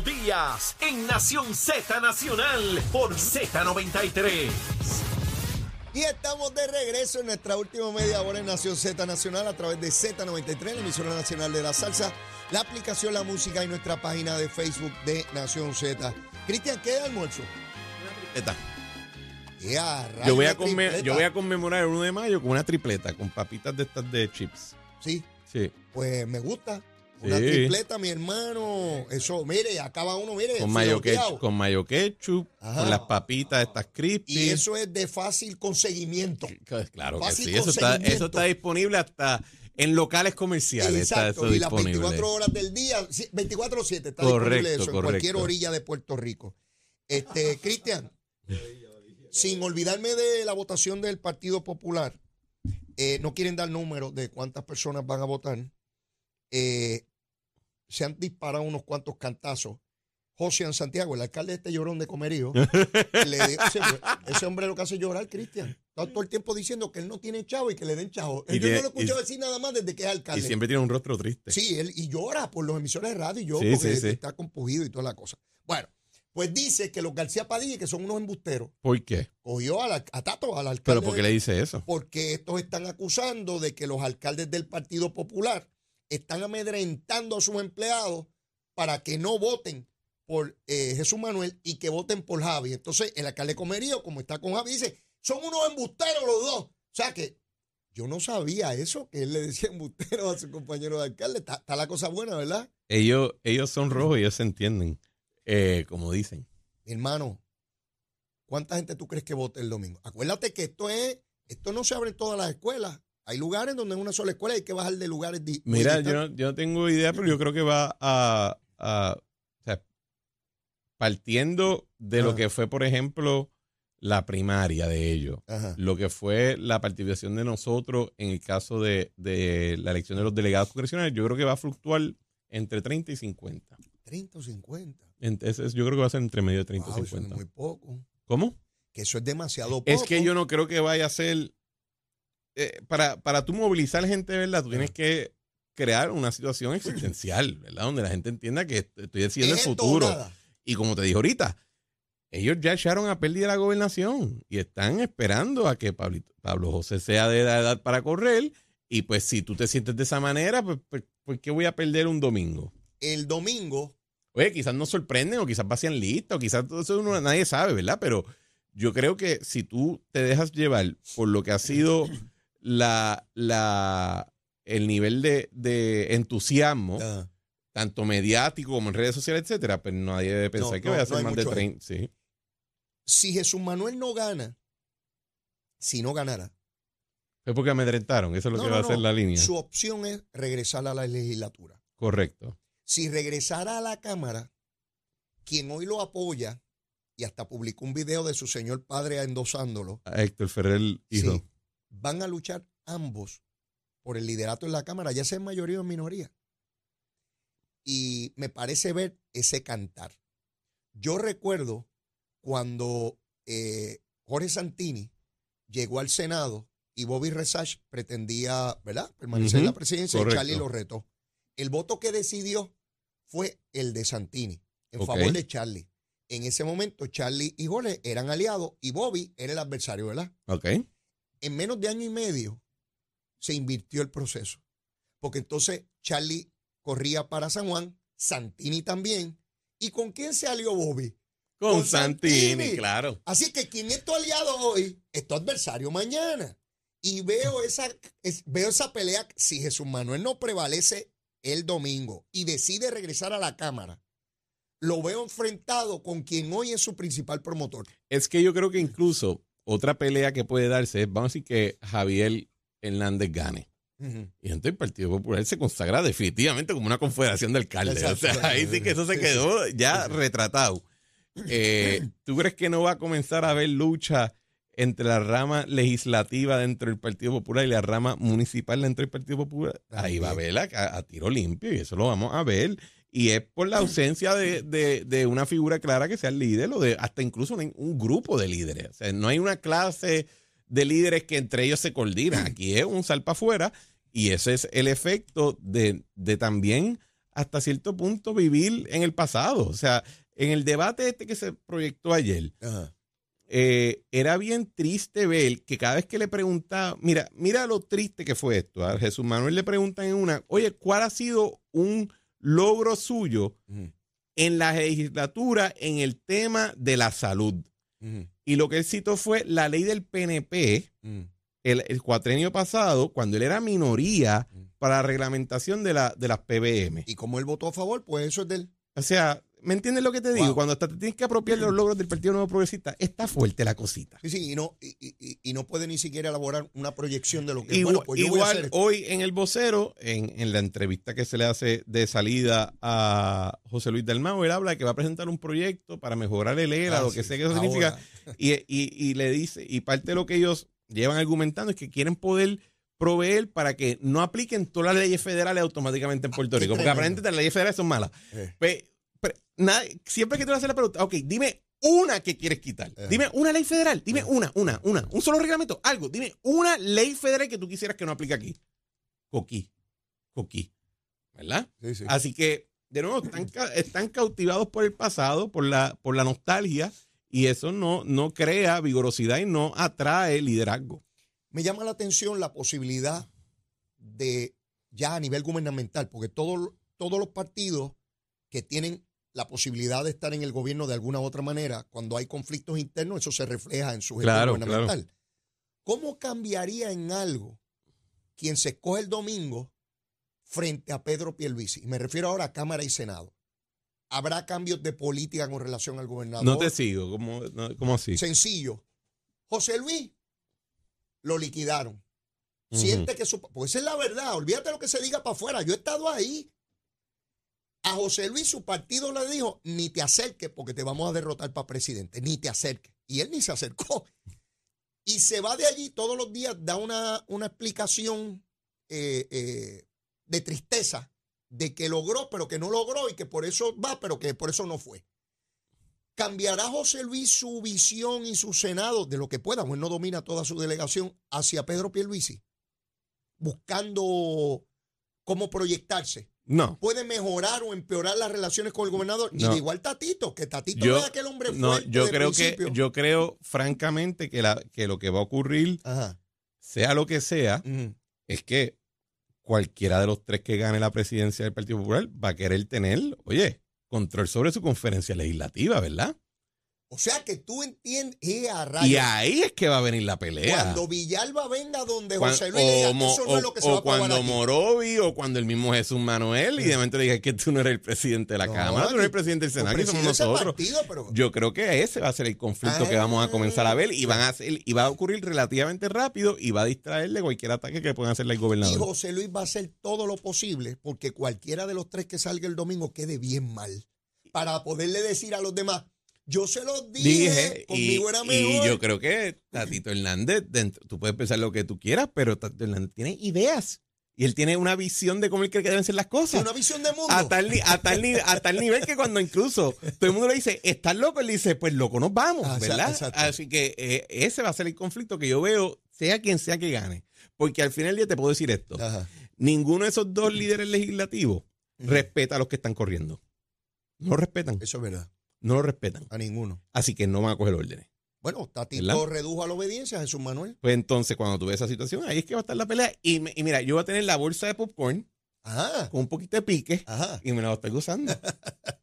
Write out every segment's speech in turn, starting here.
Leo Díaz en Nación Z Nacional por Z93. Y estamos de regreso en nuestra última media hora en Nación Z Nacional a través de Z93, la emisora nacional de la salsa, la aplicación La Música y nuestra página de Facebook de Nación Z. Cristian, ¿qué es almuerzo? Tripleta. Ya, Yo voy, a yo voy a conmemorar el 1 de mayo con una tripleta, con papitas de estas de chips. Sí, Sí. pues me gusta. Una Sí. tripleta, mi hermano. Eso, mire, acaba uno, mire. Con mayo, ketchup, con mayo ketchup, Ajá. con las papitas estas crispy. Y eso es de fácil conseguimiento. Claro que fácil sí, eso está, conseguimiento. eso está disponible hasta en locales comerciales. Exacto, y las disponible. 24 horas del día, sí, 24-7 está Correcto, disponible eso en cualquier orilla de Puerto Rico. Este, Cristian, sin olvidarme de la votación del Partido Popular, eh, no quieren dar números de cuántas personas van a votar. Eh, se han disparado unos cuantos cantazos. José en Santiago, el alcalde de este llorón de Comerío, le dio- ese, ese hombre lo que hace llorar, Cristian. Está todo el tiempo diciendo que él no tiene chavo y que le den chavo. Y Yo tiene- no lo he escuchado y- decir nada más desde que es Y alcalde. siempre tiene un rostro triste. Sí, él y llora por los emisores de radio y yo Sí, porque sí, sí. está compugido y toda la cosa. Bueno, pues dice que los García Padilla, que son unos embusteros, ¿Por qué? cogió a, la- a Tato, al alcalde. ¿Pero por qué le dice eso? porque estos están acusando de que los alcaldes del Partido Popular están amedrentando a sus empleados para que no voten por eh, Jesús Manuel y que voten por Javi. Entonces, el alcalde Comerío, como está con Javi, dice, son unos embusteros los dos. O sea que yo no sabía eso, que él le decía embustero a su compañero de alcalde. Está, está la cosa buena, ¿verdad? Ellos, ellos son rojos y ellos se entienden, eh, como dicen. Hermano, ¿cuánta gente tú crees que vote el domingo? Acuérdate que esto es, esto no se abre en todas las escuelas. Hay lugares donde en una sola escuela hay que bajar de lugares di- muy Mira, yo no, yo no tengo idea, pero yo creo que va a, a- o sea, partiendo de lo que fue, por ejemplo, la primaria de ellos, Ajá. lo que fue la participación de nosotros en el caso de, de la elección de los delegados congresionales, yo creo que va a fluctuar entre 30 y 50. 30 o 50. Entonces, yo creo que va a ser entre medio de 30 Wow, y eso es 50. muy poco. ¿Cómo? Que eso es demasiado poco. Es que yo no creo que vaya a ser. Eh, para, para tú movilizar gente, ¿verdad? Tú tienes que crear una situación existencial, ¿verdad? Donde la gente entienda que estoy decidiendo el ¿Es esto o futuro. nada? Y como te dije ahorita, ellos ya echaron a pérdida la gobernación y están esperando a que Pablito- Pablo José sea de la edad para correr. Y pues si tú te sientes de esa manera, pues, pues ¿por qué voy a perder un domingo? El domingo, Oye, quizás nos sorprenden o quizás vacían lista o quizás todo eso uno, nadie sabe, ¿verdad? Pero yo creo que si tú te dejas llevar por lo que ha sido la, la, el nivel de, de entusiasmo, tanto mediático como en redes sociales, etcétera, pues nadie debe pensar No, que no, vaya a no ser hay más de mucho ahí. 30. Sí. si Jesús Manuel no gana, si no ganara, Es porque amedrentaron, eso es lo No, que no, va a ser no. la línea. su opción es regresar a la legislatura. Correcto. Si regresara a la Cámara, quien hoy lo apoya y hasta publicó un video de su señor padre endosándolo, A Héctor Ferrer, hijo. sí, van a luchar ambos por el liderato en la Cámara, ya sea en mayoría o en minoría. Y me parece ver ese cantar. Yo recuerdo cuando eh, Jorge Santini llegó al Senado y Bobby Resach pretendía, ¿verdad?, permanecer en la presidencia y. Charlie lo retó. El voto que decidió fue el de Santini, en favor de Charlie. En ese momento, Charlie y Jorge eran aliados y Bobby era el adversario, ¿verdad? Ok. En menos de año y medio se invirtió el proceso. Porque entonces Charlie corría para San Juan, Santini también. ¿Y con quién se alió Bobby? Con, Con Santini, Santini. claro. Así que quien es tu aliado hoy es tu adversario mañana. Y veo esa, es- veo esa pelea. Si Jesús Manuel no prevalece el domingo y decide regresar a la Cámara, lo veo enfrentado con quien hoy es su principal promotor. Es que yo creo que incluso otra pelea que puede darse es, vamos a decir que Javier Hernández gane. Y entonces el Partido Popular se consagra definitivamente como una confederación de alcaldes. Exacto. O sea, ahí sí que eso se quedó ya retratado. Eh, ¿Tú crees que no va a comenzar a haber lucha entre la rama legislativa dentro del Partido Popular y la rama municipal dentro del Partido Popular? Ahí va a haber a, a tiro limpio y eso lo vamos a ver. Y es por la ausencia de, de- de una figura clara que sea el líder o de hasta incluso un, un grupo de líderes. O sea, no hay una clase de líderes que entre ellos se coordinan. Aquí es un salpa afuera y ese es el efecto de, de también hasta cierto punto vivir en el pasado. O sea, en el debate este que se proyectó ayer, Ajá. eh, era bien triste ver que cada vez que le preguntaba, mira, mira lo triste que fue esto. A Jesús Manuel le preguntan en una, oye, ¿cuál ha sido un logro suyo en la legislatura en el tema de la salud? Y lo que él citó fue la ley del PNP, el cuatrenio pasado, cuando él era minoría para la reglamentación de, la, de las PBM. Y como él votó a favor, pues eso es del. O sea, ¿me entiendes lo que te digo? Wow. Cuando hasta te tienes que apropiar de los logros del Partido Nuevo Progresista, está fuerte la cosita. Sí, sí, y no, y, y- y no puede ni siquiera elaborar una proyección de lo que Igual, bueno, pues yo voy a igual hacer esto. hoy en el vocero, en, en la entrevista que se le hace de salida a José Luis Dalmau, él habla de que va a presentar un proyecto para mejorar el ERA, Ah, lo que sí, sea que eso ahora. significa. Y, y- y le dice, y parte de lo que ellos llevan argumentando es que quieren poder proveer para que no apliquen todas las leyes federales automáticamente en Puerto qué Rico, porque aparentemente las leyes federales son malas. Eh. Pe- pero nada- siempre que tú le haces la pregunta, ok, dime una que quieres quitar. Ajá. Dime una ley federal, dime Ajá. una, una, una, un solo reglamento, algo. Dime una ley federal que tú quisieras que no aplique aquí. Coquí, coquí, ¿verdad? Sí, sí. Así que, de nuevo, están cautivados por el pasado, por la, por la nostalgia, y eso no, no crea vigorosidad y no atrae liderazgo. Me llama la atención la posibilidad de ya a nivel gubernamental, porque todo- todos los partidos que tienen la posibilidad de estar en el gobierno de alguna u otra manera, cuando hay conflictos internos, eso se refleja en su gestión Claro, gubernamental. ¿Cómo cambiaría en algo quien se escoge el domingo frente a Pedro Pierluisi? Y me refiero ahora a Cámara y Senado. ¿Habrá cambios de política con relación al gobernador? No te sigo, ¿cómo, no- cómo así? Sencillo. José Luis lo liquidaron. Siente que su. Pues esa es la verdad. Olvídate lo que se diga para afuera. Yo he estado ahí. A José Luis su partido le dijo: ni te acerques porque te vamos a derrotar para presidente. Ni te acerques. Y él ni se acercó. Y se va de allí todos los días, da una, una explicación eh, eh, de tristeza de que logró, pero que no logró y que por eso va, pero que por eso no fue. ¿Cambiará José Luis su visión y su Senado de lo que pueda? Pues no domina toda su delegación hacia Pedro Pierluisi, buscando cómo proyectarse. No. Puede mejorar o empeorar las relaciones con el gobernador. No. de igual Tatito, que Tatito Yo- no es aquel hombre No, fuerte yo de creo que, yo creo francamente que, la, que lo que va a ocurrir, Ajá. sea lo que sea, es que cualquiera de los tres que gane la presidencia del Partido Popular va a querer tener, oye, control sobre su conferencia legislativa, ¿verdad? O sea que tú entiendes, eh, a rayos. Y ahí es que va a venir la pelea. Cuando Villalba venga donde José Luis diga, o, mo- eso no es o- lo que se o va a cuando aquí". Morovi o cuando el mismo Jesús Manuel y de momento le diga que tú no eres el presidente de la No, Cámara, tú no eres el presidente del Senado, que somos nosotros. partido, pero- Yo creo que ese va a ser el conflicto que vamos a comenzar a ver y van a hacer, y va a ocurrir relativamente rápido y va a distraerle cualquier ataque que puedan hacerle al Y gobernador. José Luis va a hacer todo lo posible porque cualquiera de los tres que salga el domingo quede bien mal. Para poderle decir a los demás, yo se los dije, Dije, y, conmigo era y mejor. yo creo que Tatito Hernández, dentro- tú puedes pensar lo que tú quieras, pero Tatito Hernández tiene ideas y él tiene una visión de cómo él cree que deben ser las cosas. una visión de mundo. A tal, ni- a, tal ni- a tal nivel que cuando incluso todo el mundo le dice, ¿estás loco? Él dice, pues loco, nos vamos, Ah, ¿verdad? exacto. Así que eh, ese va a ser el conflicto que yo veo, sea quien sea que gane. Porque al final del día te puedo decir esto. Ajá. Ninguno de esos dos líderes legislativos respeta a los que están corriendo. No respetan, Eso es verdad. No lo respetan. A ninguno. Así que no van a coger órdenes. Bueno, Tatito ¿Verdad? redujo a la obediencia Jesús Manuel. Pues entonces, cuando tú ves esa situación, ahí es que va a estar la pelea. Y, me- y mira, yo voy a tener la bolsa de popcorn Ajá. con un poquito de pique Ajá. y me la voy a estar gozando.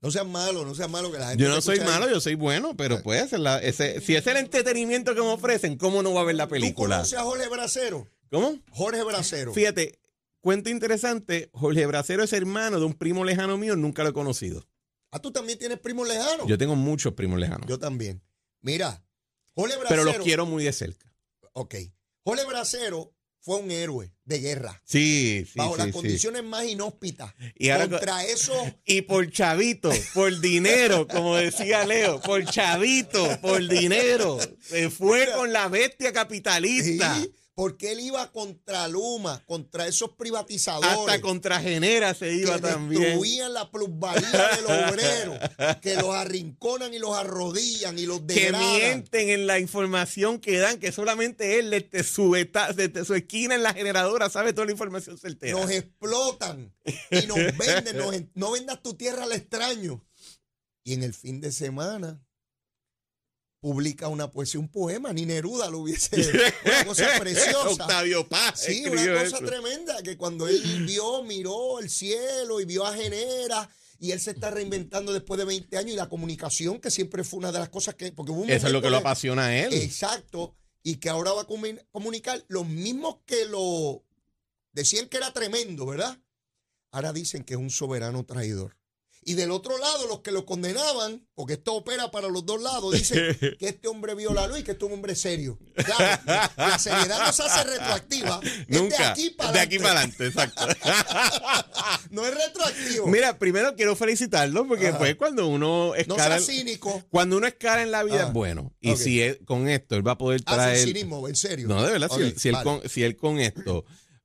No seas malo, no seas malo que la gente. Yo no soy ahí. malo, yo soy bueno, pero pues la- ese, si es el entretenimiento que me ofrecen, ¿cómo no va a ver la ¿Tú película? conoces a Jorge Bracero? ¿Cómo? Jorge Bracero. Fíjate, cuento interesante, Jorge Bracero es hermano de un primo lejano mío, nunca lo he conocido. Ah, tú también tienes primos lejanos. Yo tengo muchos primos lejanos, Yo también. Mira, Jorge Bracero. pero los quiero muy de cerca. Ok. Jorge Bracero fue un héroe de guerra. Sí, sí, bajo sí, las sí. condiciones más inhóspitas. Y ahora- Contra eso. Y por chavito, por dinero, como decía Leo, por chavito, por dinero. Se fue con la bestia capitalista. Sí, Porque él iba contra Luma, contra esos privatizadores. Hasta contra Genera se iba que también. destruían la plusvalía del obrero, que los arrinconan y los arrodillan y los Que degradan. mienten en la información que dan, que solamente él desde su, desde su esquina en la generadora sabe toda la información certera. Nos explotan y nos venden. nos no vendas tu tierra al extraño. Y en el fin de semana publica una poesía, un poema. Ni Neruda lo hubiese. Una cosa preciosa. Octavio Paz Sí, una cosa eso. tremenda, que cuando él vio, miró el cielo y vio a Genera, y él se está reinventando después de 20 años, y la comunicación, que siempre fue una de las cosas que... Porque hubo Eso es lo que lo apasiona a él. Exacto, y que ahora va a comu- comunicar los mismos que lo decían que era tremendo, ¿verdad? Ahora dicen que es un soberano traidor. Y del otro lado, los que lo condenaban, porque esto opera para los dos lados, dicen que este hombre vio la luz y que este es un hombre serio. Claro, la seriedad no se hace retroactiva. es Nunca. de aquí para de aquí para adelante, exacto. No es retroactivo. Mira, primero quiero felicitarlo porque Ajá. pues cuando uno no escala, seas cínico. cuando uno escala en la vida Ah, es bueno. Y si él- con esto él va a poder Hace traer cinismo, en serio. No, de verdad, si, Ok, él, si él con, si él con esto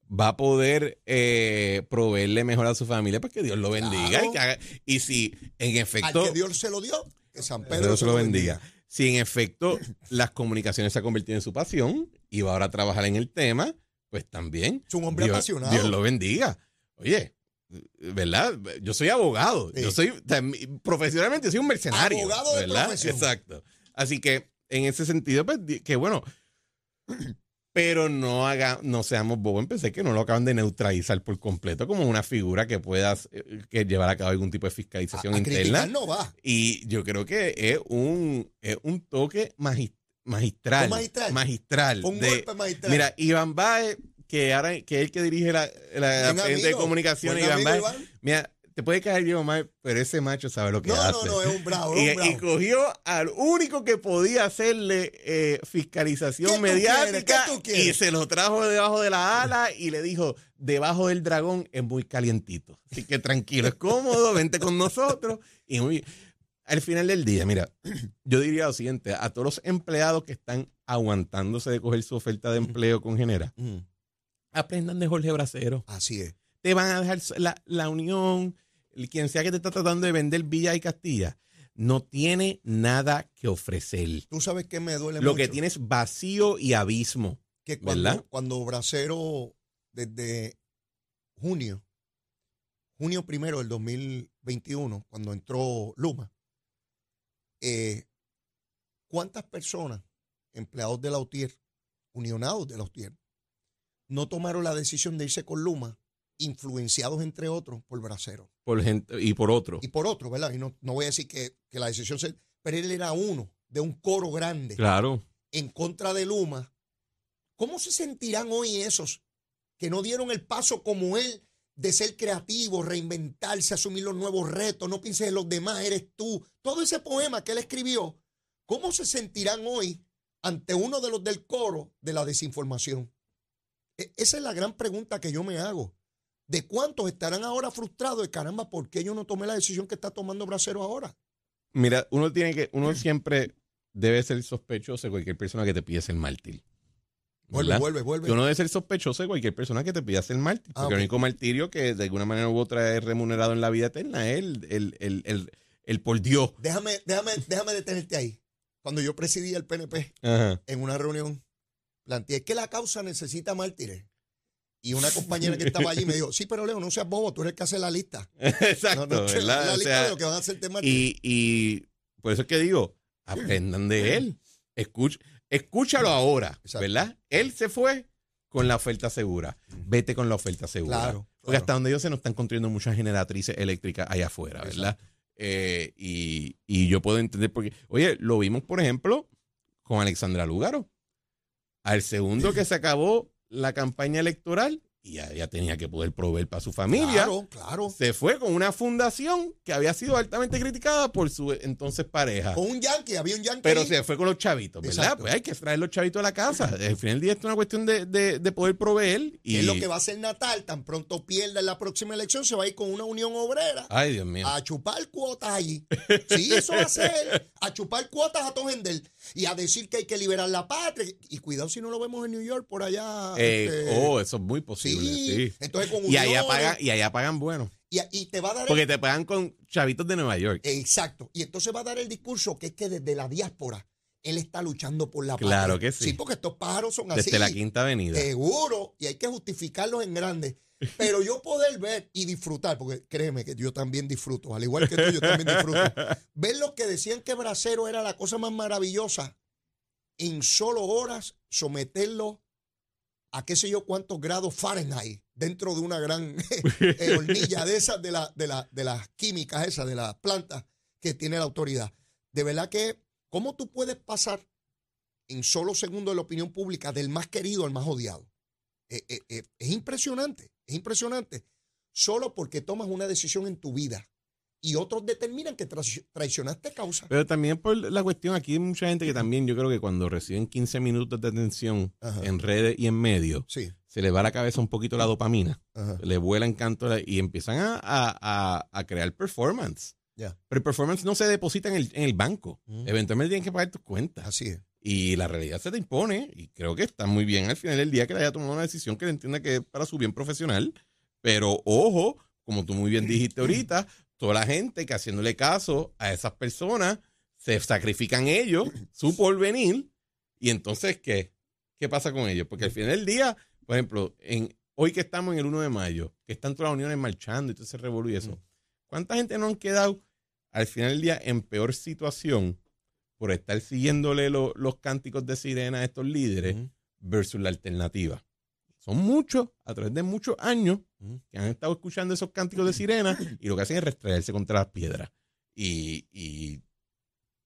va a poder eh, proveerle mejor a su familia, pues que Dios lo bendiga. Claro. Y, que haga- y si en Al efecto, que Dios se lo dio, que San Pedro Dios se lo bendiga. Si en efecto las comunicaciones se han convertido en su pasión y va ahora a trabajar en el tema, pues también. Es un hombre Dios, apasionado. Dios lo bendiga. Oye, ¿verdad? Yo soy abogado. Sí. Yo soy, profesionalmente soy un mercenario. Abogado de ¿verdad? profesión. Exacto. Así que en ese sentido, pues, que bueno. Pero no haga, no seamos bobos. Pensé que no lo acaban de neutralizar por completo como una figura que puedas eh, que llevar a cabo algún tipo de fiscalización a interna. no va. Y yo creo que es un, es un toque magis- magistral. Fue magistral. magistral un de- golpe magistral. Mira, Iván Baez, que ahora que es el que dirige la, la frente de comunicaciones, Iván Baez, Iván. mira, te puede caer Iván Baez, pero ese macho sabe lo que No, hace. no, no, es un bravo, es Y, un bravo. y cogió al único que podía hacerle eh, ¿Qué fiscalización mediática y se lo trajo debajo de la ala y le dijo, debajo del dragón es muy calientito. Así que tranquilo, es cómodo, vente con nosotros. Y muy, al final del día, mira, yo diría lo siguiente, a todos los empleados que están aguantándose de coger su oferta de empleo con Genera, Mm, aprendan de Jorge Bracero. Así es. Te van a dejar la, la unión, quien sea que te está tratando de vender Villa y Castilla, no tiene nada que ofrecer. Tú sabes que me duele Lo mucho. que tiene es vacío y abismo. que cuando, ¿verdad? cuando Bracero, desde junio, junio primero del 2021, cuando entró Luma, eh, ¿cuántas personas, empleados de la UTIER, unionados de la UTIER, no tomaron la decisión de irse con Luma, influenciados entre otros por Bracero? Por gente, y por otro. Y por otro, ¿verdad? Y no, no voy a decir que, que la decisión se... Pero él era uno de un coro grande Claro. en contra de Luma, ¿cómo se sentirán hoy esos que no dieron el paso como él de ser creativo, reinventarse, asumir los nuevos retos, no pienses en los demás, eres tú? Todo ese poema que él escribió, ¿cómo se sentirán hoy ante uno de los del coro de la desinformación? E- esa es la gran pregunta que yo me hago. ¿De cuántos estarán ahora frustrados de caramba, por qué yo no tomé la decisión que está tomando Bracero ahora? Mira, uno tiene que, uno siempre debe ser sospechoso de cualquier persona que te pida ser mártir. Vuelve, ¿verdad? vuelve, vuelve. Uno debe ser sospechoso de cualquier persona que te pida ser mártir. Ah, Porque el único martirio que de alguna manera u otra es remunerado en la vida eterna es el, el, el, el, el por Dios. Déjame, déjame, déjame detenerte ahí. Cuando yo presidía el PNP, Ajá. en una reunión, planteé que la causa necesita mártires. Y una compañera que estaba allí me dijo, sí, pero Leo, no seas bobo, tú eres el que hace la lista. Exacto, No, no, que ¿verdad? la O lista sea, de lo que van a hacerte mártires. y, y por eso es que digo, aprendan de él. Escuch, escúchalo ahora, Exacto. ¿verdad? Él se fue con la oferta segura. Vete con la oferta segura. Claro, Porque claro. hasta donde yo sé no están construyendo muchas generatrices eléctricas allá afuera, ¿verdad? Eh, y, y yo puedo entender porque, oye, lo vimos, por ejemplo, con Alexandra Lugaro. Al segundo que se acabó la campaña electoral, y ya, ya tenía que poder proveer para su familia. Claro, claro. Se fue con una fundación que había sido altamente criticada por su entonces pareja. Con un yankee, había un yankee. Pero se fue con los chavitos, ¿verdad? Exacto. Pues hay que traer los chavitos a la casa. Al final del día esto es una cuestión de, de- de poder proveer. Y... Es lo que va a hacer Natal, tan pronto pierda en la próxima elección, se va a ir con una unión obrera Ay, Dios mío. a chupar cuotas allí. Sí, eso va a ser, a chupar cuotas a Tojendel y a decir que hay que liberar la patria. Y cuidado si no lo vemos en New York, por allá. Eh, este, oh, eso es muy posible, sí. sí. Entonces con Y allá pagan, y allá pagan bueno. y, y te va a dar el- Porque te pagan con chavitos de Nueva York. Exacto. Y entonces va a dar el discurso que es que desde la diáspora él está luchando por la patria. Claro que sí. Sí, porque estos pájaros son así. Desde la Quinta Avenida. Seguro, y hay que justificarlos en grande. Pero yo poder ver y disfrutar, porque créeme que yo también disfruto, al igual que tú, yo también disfruto. Ver los que decían que Bracero era la cosa más maravillosa, en solo horas someterlo a qué sé yo cuántos grados Fahrenheit dentro de una gran eh, hornilla de esas, de, la, de, la, de las químicas esas, de las plantas que tiene la autoridad. De verdad que, ¿cómo tú puedes pasar en solo segundos de la opinión pública del más querido al más odiado? Eh, eh, es impresionante, es impresionante. Solo porque tomas una decisión en tu vida y otros determinan que traici- traicionaste causa. Pero también por la cuestión, aquí hay mucha gente que también yo creo que cuando reciben 15 minutos de atención Ajá. en redes y en medios, Sí. se le va a la cabeza un poquito la dopamina. Ajá. Le vuela en canto y empiezan a, a- a- a crear performance. Pero el performance no se deposita en el, en el banco. Mm. Eventualmente tienen que pagar tus cuentas. Así es. Y la realidad se te impone. Y creo que está muy bien al final del día que le haya tomado una decisión que le entienda que es para su bien profesional. Pero ojo, como tú muy bien dijiste ahorita, toda la gente que haciéndole caso a esas personas se sacrifican ellos, su porvenir. Y entonces, ¿qué? ¿Qué pasa con ellos? Porque al final del día, por ejemplo, en, hoy que estamos en el 1 de mayo, que están todas las uniones marchando y todo ese revolú y eso, ¿cuánta gente no han quedado al final del día en peor situación por estar siguiéndole lo- los cánticos de sirena a estos líderes versus la alternativa? Son muchos, a través de muchos años, que han estado escuchando esos cánticos de sirena y lo que hacen es restraerse contra las piedras. Y, y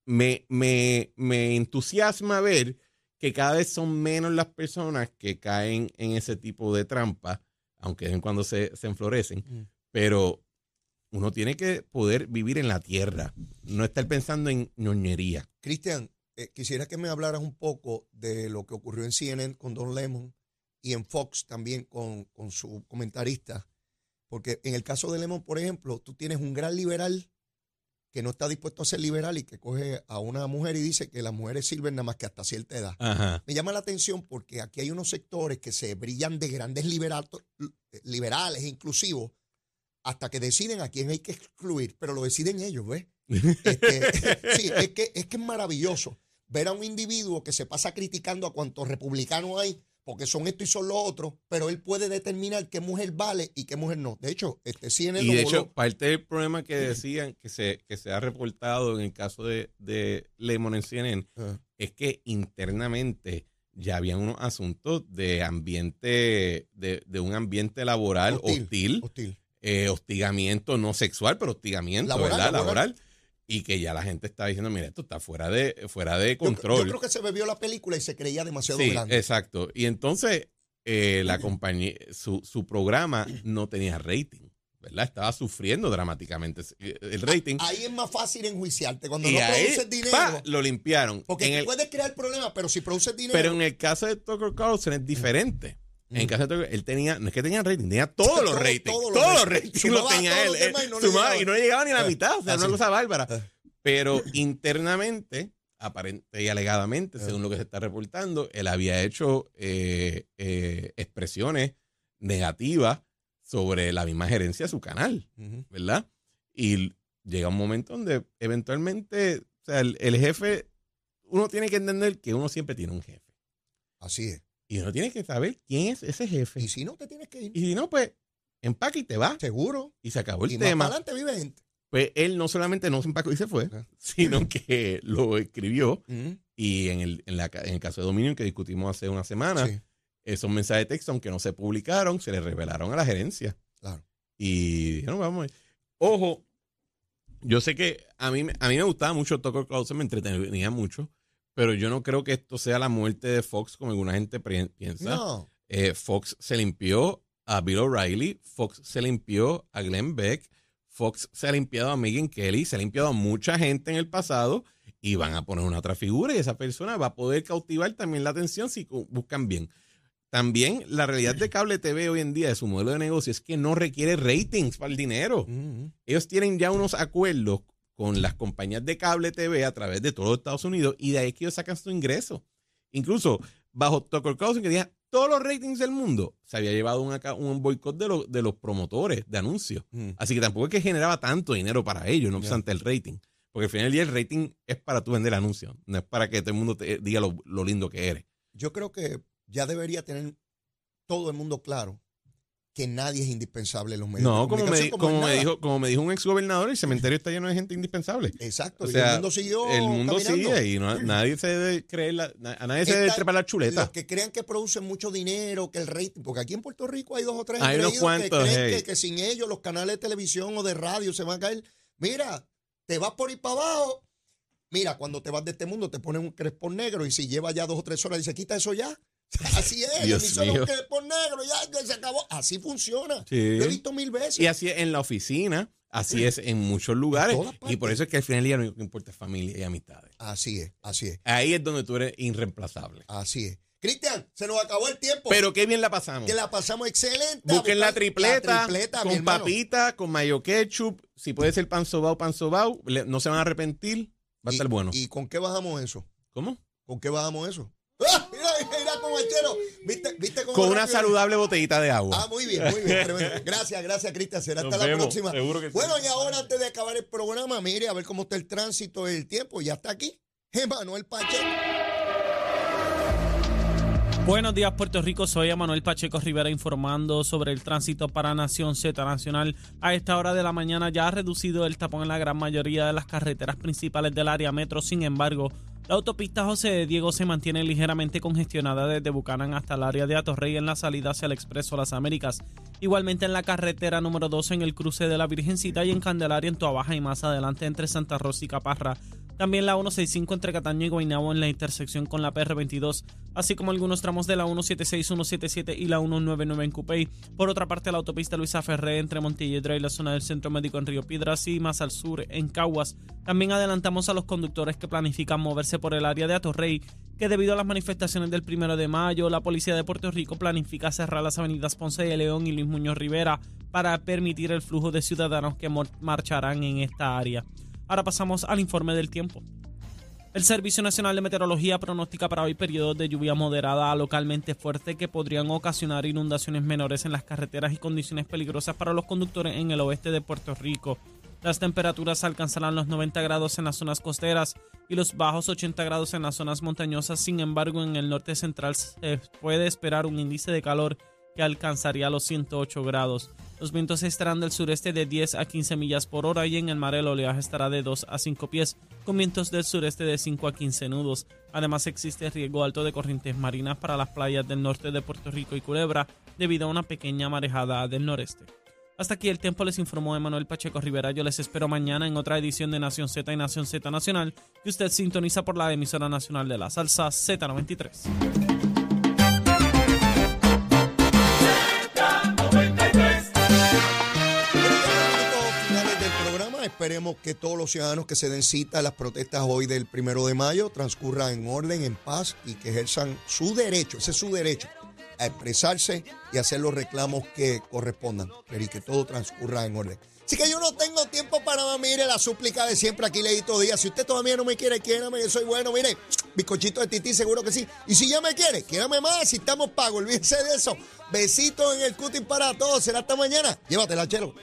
me, me, me entusiasma ver que cada vez son menos las personas que caen en ese tipo de trampa, aunque de vez en cuando se, se enflorecen, Mm. pero uno tiene que poder vivir en la tierra, no estar pensando en ñoñería. Cristian, eh, quisiera que me hablaras un poco de lo que ocurrió en CNN con Don Lemon y en Fox también con, con su comentarista. Porque en el caso de Lemon, por ejemplo, tú tienes un gran liberal que no está dispuesto a ser liberal y que coge a una mujer y dice que las mujeres sirven nada más que hasta cierta edad. Ajá. Me llama la atención porque aquí hay unos sectores que se brillan de grandes liberato- liberales e inclusivos hasta que deciden a quién hay que excluir, pero lo deciden ellos, ¿ves? Este, sí, es que, es que es maravilloso ver a un individuo que se pasa criticando a cuantos republicanos hay, porque son esto y son lo otro, pero él puede determinar qué mujer vale y qué mujer no. De hecho, este CNN Y lo de voló. hecho, parte del problema que decían que se, que se ha reportado en el caso de, de Lemon en CNN es que internamente ya habían unos asuntos de ambiente, de, de un ambiente laboral hostil, Hostil. hostil. Eh, hostigamiento no sexual, pero hostigamiento, Laboral, ¿verdad? laboral. Laboral. Y que ya la gente está diciendo, mira, esto está fuera de, fuera de control. Yo, creo que se bebió la película y se creía demasiado Sí, grande. exacto. Y entonces eh, la compañía, su, su programa no tenía rating, ¿verdad? Estaba sufriendo dramáticamente eh, el rating. Ahí es más fácil enjuiciarte cuando y no ahí, produces dinero. pa, lo limpiaron. Porque En tú el- puedes crear problemas, pero si produces dinero. pero en el caso de Tucker Carlson es diferente. En caso de él tenía, no es que tenía rating, tenía todos los ratings. todos Todos, los ratings. los tenía él. eh, demás y no sumaba llegaba. y no le llegaba ni a la Ah, mitad. O sea, así. una cosa bárbara. Ah. Pero internamente, aparente y alegadamente, Ah. según lo que se está reportando, él había hecho eh, eh, expresiones negativas sobre la misma gerencia de su canal. ¿verdad? Y llega un momento donde eventualmente, o sea, el, el jefe, uno tiene que entender que uno siempre tiene un jefe. Así es. Y uno tiene que saber quién es ese jefe. Y si no, te tienes que ir. Y si no, pues empaca y te va. Seguro. Y se acabó el y tema. más adelante vive gente. Pues él no solamente no se empacó y se fue, Ah. sino que lo escribió y en el, en, la, en el caso de Dominion que discutimos hace una semana, Sí, esos mensajes de texto, aunque no se publicaron, se le revelaron a la gerencia. claro. Y dijeron, vamos. Ojo, yo sé que a mí, me- a mí me gustaba mucho Tucker Carlson, me entretenía mucho, pero yo no creo que esto sea la muerte de Fox como alguna gente piensa. No. Eh, Fox se limpió a Bill O'Reilly, Fox se limpió a Glenn Beck, Fox se ha limpiado a Megan Kelly, se ha limpiado a mucha gente en el pasado y van a poner una otra figura y esa persona va a poder cautivar también la atención si buscan bien. También la realidad de cable TV hoy en día de su modelo de negocio es que no requiere ratings para el dinero. Mm, Ellos tienen ya unos acuerdos con las compañías de cable TV a través de todo los Estados Unidos y de ahí es que ellos sacan su ingreso. Incluso bajo Tucker Carlson que tenía todos los ratings del mundo, se había llevado un, un boicot de, los- de los promotores de anuncios. mm. Así que tampoco es que generaba tanto dinero para ellos, no obstante el rating. Porque al final del día el rating es para tú vender anuncios, no es para que todo el mundo te diga lo, lo lindo que eres. Yo creo que ya debería tener todo el mundo claro que nadie es indispensable en los medios. de No, como me, como como, me dijo, como me dijo un ex gobernador, el cementerio está lleno de gente indispensable. Exacto, O y sea, el mundo siguió el mundo caminando. sigue y no- nadie se debe creer, la- a nadie se debe trepar la chuleta. Los que crean que producen mucho dinero, que el rating, porque aquí en Puerto Rico hay dos o tres Hay unos cuantos, que creen hey. que, que sin ellos los canales de televisión o de radio se van a caer. Mira, te vas por ir para abajo. Mira, cuando te vas de este mundo te ponen un crespón negro y si lleva ya dos o tres horas dice, quita eso ya. Así es, Dios solo mío. un crespón negro, ya, se acabó. Así funciona. Sí. Lo he visto mil veces. Y así es en la oficina, así es en muchos lugares. Y por eso es que al final del día lo único que importa es familia y amistades. Así es, así es, Ahí es donde tú eres irreemplazable. así es. Cristian, se nos acabó el tiempo. Pero qué bien la pasamos. que la pasamos excelente. Busquen la tripleta, la tripleta, con papita, con mayo ketchup. Si puede ser pan sobao, pan sobao. No se van a arrepentir. Va a ¿Y- estar bueno. ¿Y con qué bajamos eso? ¿Cómo? ¿Con qué bajamos eso? ¡Ah! Mira, mira cómo achero. ¿Viste, viste cómo Con una rápido? saludable botellita de agua. Ah, muy bien, muy bien. tremendo. Gracias, gracias, Cristian. Será Nos hasta la vemos, próxima. seguro que sí. bueno, y ahora antes de acabar el programa, mire a ver cómo está el tránsito y el tiempo. Ya está aquí. Emanuel Pacheco. Buenos días Puerto Rico, soy Emanuel Pacheco Rivera informando sobre el tránsito para Nación Z Nacional. A esta hora de la mañana ya ha reducido el tapón en la gran mayoría de las carreteras principales del área metro, sin embargo, la autopista José de Diego se mantiene ligeramente congestionada desde Bucanan hasta el área de Atorrey en la salida hacia el Expreso Las Américas. Igualmente en la carretera número 12 en el cruce de la Virgencita y en Candelaria en Toabaja y más adelante entre Santa Rosa y Caparra. También la 165 entre Cataño y Guaynabo en la intersección con la PR22, así como algunos tramos de la 176, 177 y la 199 en Cupey. Por otra parte, la autopista Luisa Ferré entre Montelledra y la zona del Centro Médico en Río Piedras y más al sur en Caguas. También adelantamos a los conductores que planifican moverse por el área de Atorrey, que debido a las manifestaciones del primero de mayo, la policía de Puerto Rico planifica cerrar las avenidas Ponce de León y Luis Muñoz Rivera para permitir el flujo de ciudadanos que marcharán en esta área. Ahora pasamos al informe del tiempo. El Servicio Nacional de Meteorología pronostica para hoy periodos de lluvia moderada a localmente fuerte que podrían ocasionar inundaciones menores en las carreteras y condiciones peligrosas para los conductores en el oeste de Puerto Rico. Las temperaturas alcanzarán los 90 grados en las zonas costeras y los bajos 80 grados en las zonas montañosas. Sin embargo, en el norte central se puede esperar un índice de calor que alcanzaría los 108 grados. Los vientos estarán del sureste de 10 a 15 millas por hora y en el mar el oleaje estará de 2 a 5 pies, con vientos del sureste de 5 a 15 nudos. Además existe riesgo alto de corrientes marinas para las playas del norte de Puerto Rico y Culebra debido a una pequeña marejada del noreste. Hasta aquí el tiempo les informó Emanuel Pacheco Rivera. Yo les espero mañana en otra edición de Nación Z y Nación Z Nacional que usted sintoniza por la emisora nacional de la salsa Z93. Esperemos que todos los ciudadanos que se den cita a las protestas hoy del primero de mayo transcurran en orden, en paz y que ejerzan su derecho, ese es su derecho, a expresarse y hacer los reclamos que correspondan, pero y que todo transcurra en orden. Así que yo no tengo tiempo para más, mire la súplica de siempre aquí leí todos días. Si usted todavía no me quiere, quiérame, yo soy bueno, mire, bizcochito de tití, seguro que sí. Y si ya me quiere, quiérame más, si estamos pagos, olvídense de eso. Besitos en el cutis para todos, será hasta mañana. Llévatela, chelo.